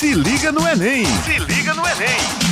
Se liga no Enem! Se liga no Enem!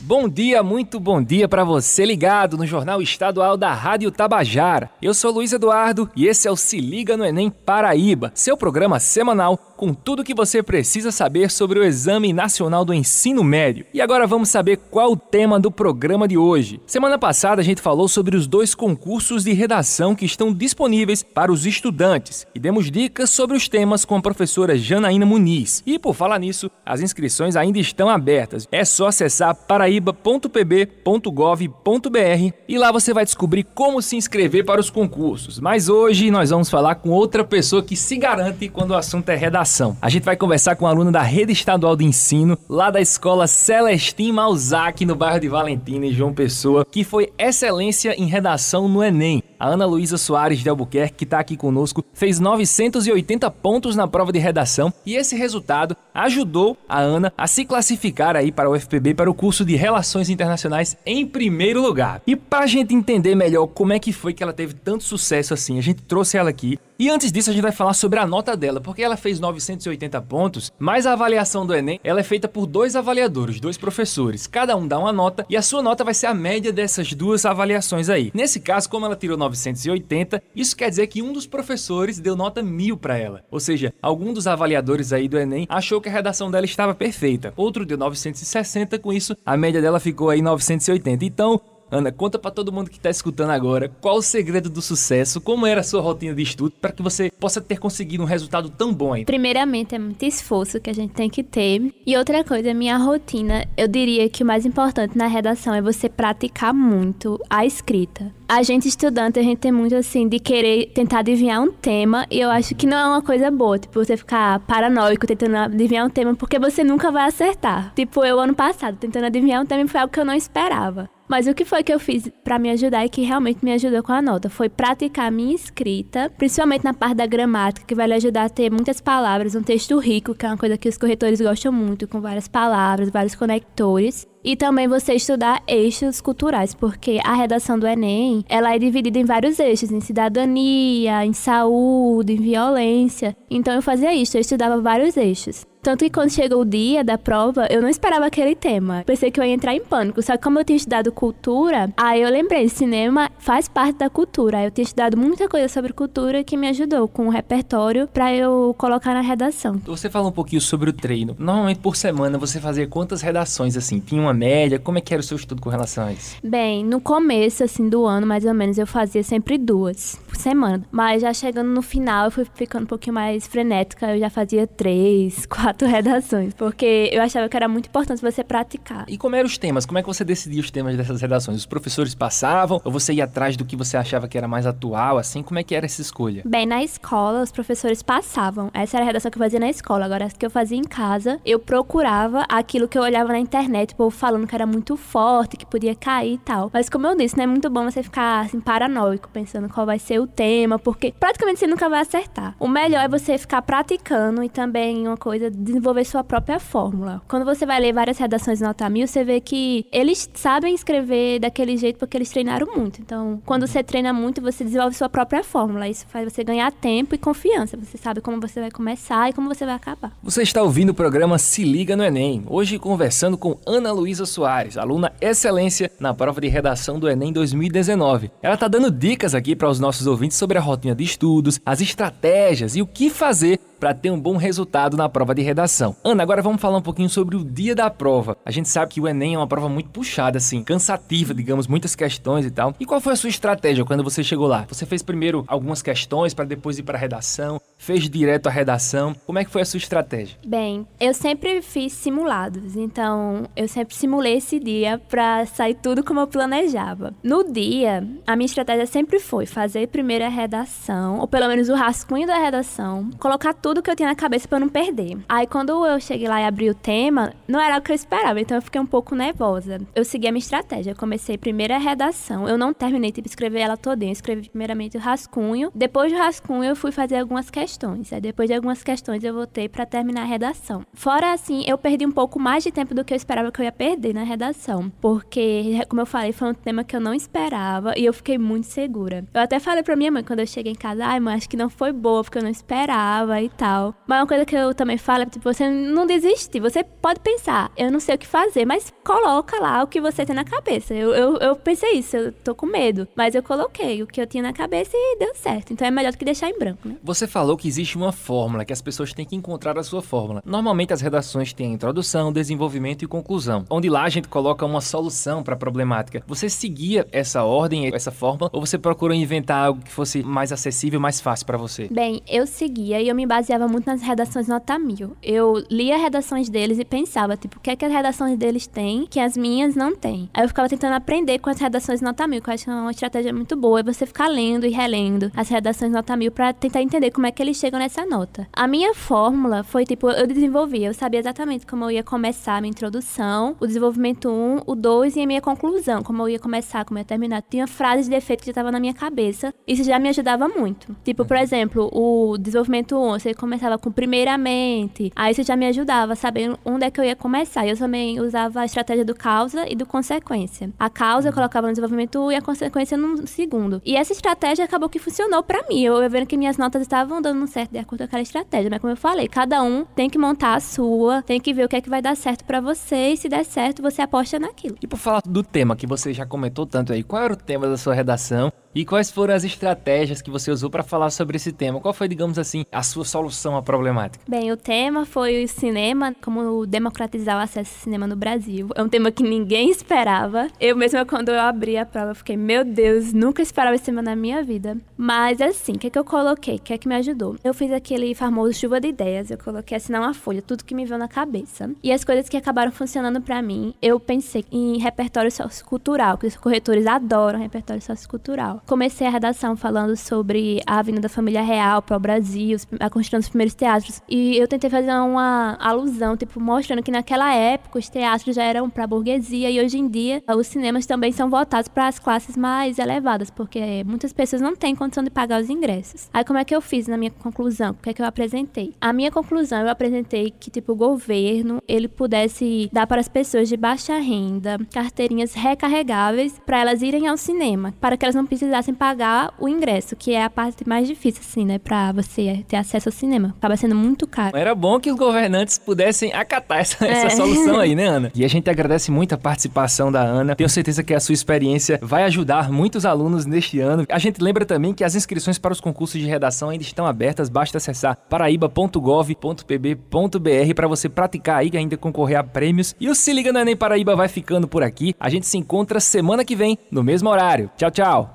Bom dia, muito bom dia para você ligado no Jornal Estadual da Rádio Tabajara. Eu sou Luiz Eduardo e esse é o Se Liga no Enem Paraíba, seu programa semanal com tudo o que você precisa saber sobre o Exame Nacional do Ensino Médio. E agora vamos saber qual o tema do programa de hoje. Semana passada a gente falou sobre os dois concursos de redação que estão disponíveis para os estudantes e demos dicas sobre os temas com a professora Janaína Muniz. E por falar nisso, as inscrições ainda estão abertas. É só acessar Paraíba paraíba.pb.gov.br e lá você vai descobrir como se inscrever para os concursos. Mas hoje nós vamos falar com outra pessoa que se garante quando o assunto é redação. A gente vai conversar com um aluno da Rede Estadual de Ensino, lá da escola Celestim Malzac, no bairro de Valentina, em João Pessoa, que foi excelência em redação no Enem. A Ana Luísa Soares de Albuquerque, que está aqui conosco, fez 980 pontos na prova de redação e esse resultado ajudou a Ana a se classificar aí para o FPB para o curso de Relações Internacionais em primeiro lugar. E para a gente entender melhor como é que foi que ela teve tanto sucesso assim, a gente trouxe ela aqui e antes disso, a gente vai falar sobre a nota dela, porque ela fez 980 pontos, mas a avaliação do Enem ela é feita por dois avaliadores, dois professores. Cada um dá uma nota e a sua nota vai ser a média dessas duas avaliações aí. Nesse caso, como ela tirou 980, isso quer dizer que um dos professores deu nota 1000 para ela. Ou seja, algum dos avaliadores aí do Enem achou que a redação dela estava perfeita. Outro deu 960, com isso a média dela ficou aí 980. Então, Ana, conta para todo mundo que está escutando agora qual o segredo do sucesso, como era a sua rotina de estudo para que você possa ter conseguido um resultado tão bom aí. Primeiramente, é muito esforço que a gente tem que ter. E outra coisa, minha rotina, eu diria que o mais importante na redação é você praticar muito a escrita. A gente estudante, a gente tem muito assim de querer tentar adivinhar um tema, e eu acho que não é uma coisa boa, tipo, você ficar paranoico tentando adivinhar um tema, porque você nunca vai acertar. Tipo, eu ano passado, tentando adivinhar um tema foi algo que eu não esperava. Mas o que foi que eu fiz para me ajudar e que realmente me ajudou com a nota? Foi praticar a minha escrita, principalmente na parte da gramática, que vai lhe ajudar a ter muitas palavras, um texto rico, que é uma coisa que os corretores gostam muito, com várias palavras, vários conectores. E também você estudar eixos culturais, porque a redação do Enem, ela é dividida em vários eixos, em cidadania, em saúde, em violência. Então eu fazia isso, eu estudava vários eixos. Tanto que quando chegou o dia da prova, eu não esperava aquele tema. Pensei que eu ia entrar em pânico. Só que como eu tinha estudado cultura, aí eu lembrei, cinema faz parte da cultura. Eu tinha estudado muita coisa sobre cultura que me ajudou com o repertório para eu colocar na redação. Você fala um pouquinho sobre o treino. Normalmente por semana você fazia quantas redações assim? Tinha uma média? Como é que era o seu estudo com relação a isso? Bem, no começo assim do ano, mais ou menos, eu fazia sempre duas por semana. Mas já chegando no final, eu fui ficando um pouquinho mais frenética, eu já fazia três, quatro redações, porque eu achava que era muito importante você praticar. E como eram os temas? Como é que você decidia os temas dessas redações? Os professores passavam ou você ia atrás do que você achava que era mais atual, assim? Como é que era essa escolha? Bem, na escola, os professores passavam. Essa era a redação que eu fazia na escola. Agora, as que eu fazia em casa, eu procurava aquilo que eu olhava na internet, o povo falando que era muito forte, que podia cair e tal. Mas como eu disse, não é muito bom você ficar assim paranoico, pensando qual vai ser o tema, porque praticamente você nunca vai acertar. O melhor é você ficar praticando e também uma coisa desenvolver sua própria fórmula. Quando você vai ler várias redações nota mil, você vê que eles sabem escrever daquele jeito porque eles treinaram muito. Então, quando você treina muito, você desenvolve sua própria fórmula. Isso faz você ganhar tempo e confiança. Você sabe como você vai começar e como você vai acabar. Você está ouvindo o programa Se Liga no Enem. Hoje conversando com Ana Luísa Soares, aluna excelência na prova de redação do Enem 2019. Ela está dando dicas aqui para os nossos ouvintes sobre a rotina de estudos, as estratégias e o que fazer para ter um bom resultado na prova de redação. Ana, agora vamos falar um pouquinho sobre o dia da prova. A gente sabe que o Enem é uma prova muito puxada, assim, cansativa, digamos, muitas questões e tal. E qual foi a sua estratégia quando você chegou lá? Você fez primeiro algumas questões para depois ir para a redação? Fez direto a redação? Como é que foi a sua estratégia? Bem, eu sempre fiz simulados, então eu sempre simulei esse dia para sair tudo como eu planejava. No dia, a minha estratégia sempre foi fazer primeiro a redação, ou pelo menos o rascunho da redação, colocar tudo que eu tinha na cabeça para não perder. Aí quando eu cheguei lá e abri o tema, não era o que eu esperava, então eu fiquei um pouco nervosa. Eu segui a minha estratégia, eu comecei primeiro a redação, eu não terminei tipo, escrever ela toda, eu escrevi primeiramente o rascunho, depois do rascunho eu fui fazer algumas questões questões. Aí depois de algumas questões eu voltei para terminar a redação. Fora assim, eu perdi um pouco mais de tempo do que eu esperava que eu ia perder na redação, porque como eu falei, foi um tema que eu não esperava e eu fiquei muito segura. Eu até falei para minha mãe quando eu cheguei em casa, ai, mãe, acho que não foi boa porque eu não esperava e tal. Mas uma coisa que eu também falo é, tipo, você não desistir. Você pode pensar, eu não sei o que fazer, mas coloca lá o que você tem na cabeça. Eu, eu, eu pensei isso, eu tô com medo. Mas eu coloquei o que eu tinha na cabeça e deu certo. Então é melhor do que deixar em branco, né? Você falou que existe uma fórmula, que as pessoas têm que encontrar a sua fórmula. Normalmente as redações têm introdução, desenvolvimento e conclusão, onde lá a gente coloca uma solução para a problemática. Você seguia essa ordem, essa fórmula, ou você procurou inventar algo que fosse mais acessível, mais fácil para você? Bem, eu seguia e eu me baseava muito nas redações nota mil. Eu lia redações deles e pensava, tipo, o que é que as redações deles têm que as minhas não têm? Aí eu ficava tentando aprender com as redações nota mil, que eu acho que é uma estratégia muito boa, é você ficar lendo e relendo as redações nota mil para tentar entender como é que eles chegam nessa nota. A minha fórmula foi, tipo, eu desenvolvi, eu sabia exatamente como eu ia começar a minha introdução, o desenvolvimento 1, o 2 e a minha conclusão, como eu ia começar, como eu ia terminar. Tinha frases de efeito que já estavam na minha cabeça. Isso já me ajudava muito. Tipo, por exemplo, o desenvolvimento 1, você começava com primeiramente. Aí isso já me ajudava, sabendo onde é que eu ia começar. Eu também usava a estratégia do causa e do consequência. A causa eu colocava no desenvolvimento 1 e a consequência no segundo. E essa estratégia acabou que funcionou para mim. Eu ia vendo que minhas notas estavam dando certo de acordo com aquela estratégia. Mas como eu falei, cada um tem que montar a sua, tem que ver o que é que vai dar certo para você e se der certo, você aposta naquilo. E por falar do tema que você já comentou tanto aí, qual era o tema da sua redação? E quais foram as estratégias que você usou para falar sobre esse tema? Qual foi, digamos assim, a sua solução à problemática? Bem, o tema foi o cinema, como democratizar o acesso ao cinema no Brasil. É um tema que ninguém esperava. Eu mesma, quando eu abri a prova, fiquei, meu Deus, nunca esperava esse tema na minha vida. Mas, assim, o que, é que eu coloquei? O que é que me ajudou? Eu fiz aquele famoso chuva de ideias. Eu coloquei assinar uma folha, tudo que me veio na cabeça. E as coisas que acabaram funcionando para mim, eu pensei em repertório sociocultural, que os corretores adoram repertório sociocultural comecei a redação falando sobre a vinda da família real para o Brasil, a construção dos primeiros teatros. E eu tentei fazer uma alusão, tipo, mostrando que naquela época os teatros já eram para a burguesia e hoje em dia os cinemas também são voltados para as classes mais elevadas, porque muitas pessoas não têm condição de pagar os ingressos. Aí como é que eu fiz na minha conclusão? O que é que eu apresentei? A minha conclusão eu apresentei que tipo o governo ele pudesse dar para as pessoas de baixa renda carteirinhas recarregáveis para elas irem ao cinema, para que elas não precisassem precisassem pagar o ingresso, que é a parte mais difícil, assim, né? Pra você ter acesso ao cinema. Acaba sendo muito caro. Era bom que os governantes pudessem acatar essa, é. essa solução aí, né, Ana? E a gente agradece muito a participação da Ana. Tenho certeza que a sua experiência vai ajudar muitos alunos neste ano. A gente lembra também que as inscrições para os concursos de redação ainda estão abertas. Basta acessar paraíba.gov.pb.br para você praticar aí e ainda concorrer a prêmios. E o Se Liga no Enem Paraíba vai ficando por aqui. A gente se encontra semana que vem, no mesmo horário. Tchau, tchau.